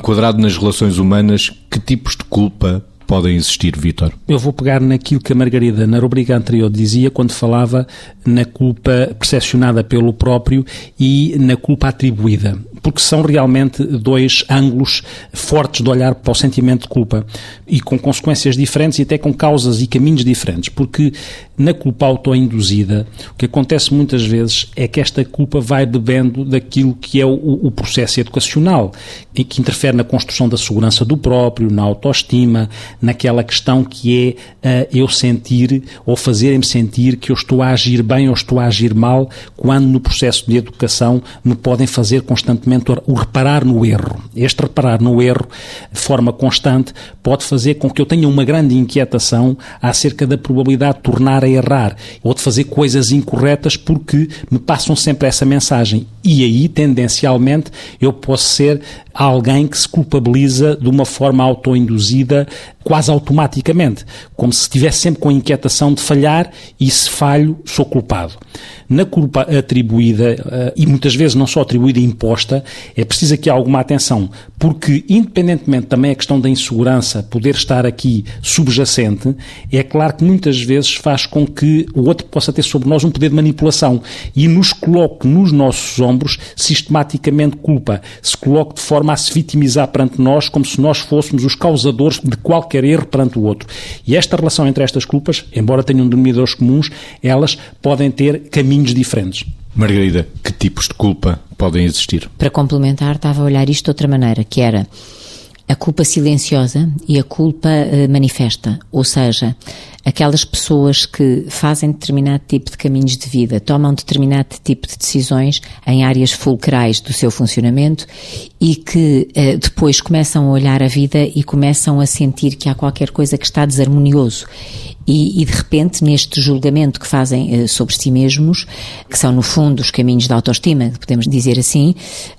enquadrado nas relações humanas, que tipos de culpa podem existir, Vítor? Eu vou pegar naquilo que a Margarida, na rubrica anterior, dizia quando falava na culpa percepcionada pelo próprio e na culpa atribuída porque são realmente dois ângulos fortes de olhar para o sentimento de culpa e com consequências diferentes e até com causas e caminhos diferentes, porque na culpa autoinduzida, o que acontece muitas vezes é que esta culpa vai bebendo daquilo que é o, o processo educacional e que interfere na construção da segurança do próprio, na autoestima, naquela questão que é uh, eu sentir ou fazer-me sentir que eu estou a agir bem ou estou a agir mal, quando no processo de educação me podem fazer constantemente o reparar no erro. Este reparar no erro, de forma constante, pode fazer com que eu tenha uma grande inquietação acerca da probabilidade de tornar a errar ou de fazer coisas incorretas porque me passam sempre essa mensagem. E aí, tendencialmente, eu posso ser alguém que se culpabiliza de uma forma autoinduzida, quase automaticamente, como se estivesse sempre com a inquietação de falhar e se falho, sou culpado. Na culpa atribuída, eh, e muitas vezes não só atribuída, imposta, é preciso aqui alguma atenção, porque independentemente também a questão da insegurança poder estar aqui subjacente, é claro que muitas vezes faz com que o outro possa ter sobre nós um poder de manipulação e nos coloque nos nossos ombros sistematicamente culpa, se coloque de forma a se vitimizar perante nós como se nós fôssemos os causadores de qualquer erro perante o outro. E esta relação entre estas culpas, embora tenham denominadores comuns, elas podem ter caminhos diferentes. Margarida, que tipos de culpa podem existir? Para complementar, estava a olhar isto de outra maneira, que era a culpa silenciosa e a culpa uh, manifesta, ou seja, aquelas pessoas que fazem determinado tipo de caminhos de vida, tomam determinado tipo de decisões em áreas fulcrais do seu funcionamento e que uh, depois começam a olhar a vida e começam a sentir que há qualquer coisa que está desarmonioso e, e, de repente, neste julgamento que fazem uh, sobre si mesmos, que são no fundo os caminhos da autoestima, podemos dizer assim,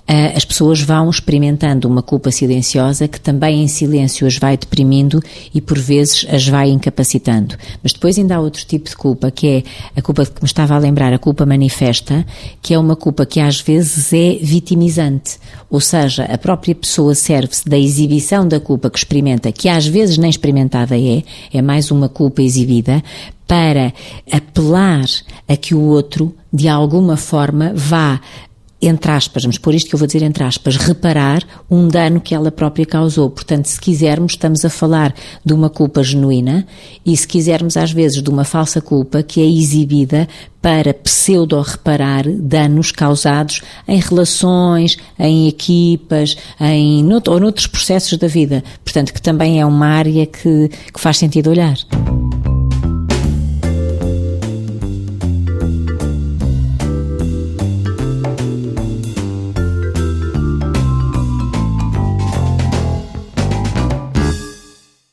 uh, as pessoas vão experimentando uma culpa silenciosa que também em silêncio as vai deprimindo e por vezes as vai incapacitando. Mas depois ainda há outro tipo de culpa, que é a culpa que me estava a lembrar, a culpa manifesta, que é uma culpa que às vezes é vitimizante, ou seja, a própria pessoa serve-se da exibição da culpa que experimenta, que às vezes nem experimentada é, é mais uma culpa exibida para apelar a que o outro, de alguma forma, vá entre aspas, vamos pôr isto que eu vou dizer entre aspas, reparar um dano que ela própria causou. Portanto, se quisermos, estamos a falar de uma culpa genuína e se quisermos, às vezes, de uma falsa culpa que é exibida para pseudo-reparar danos causados em relações, em equipas, em, ou noutros processos da vida. Portanto, que também é uma área que, que faz sentido olhar.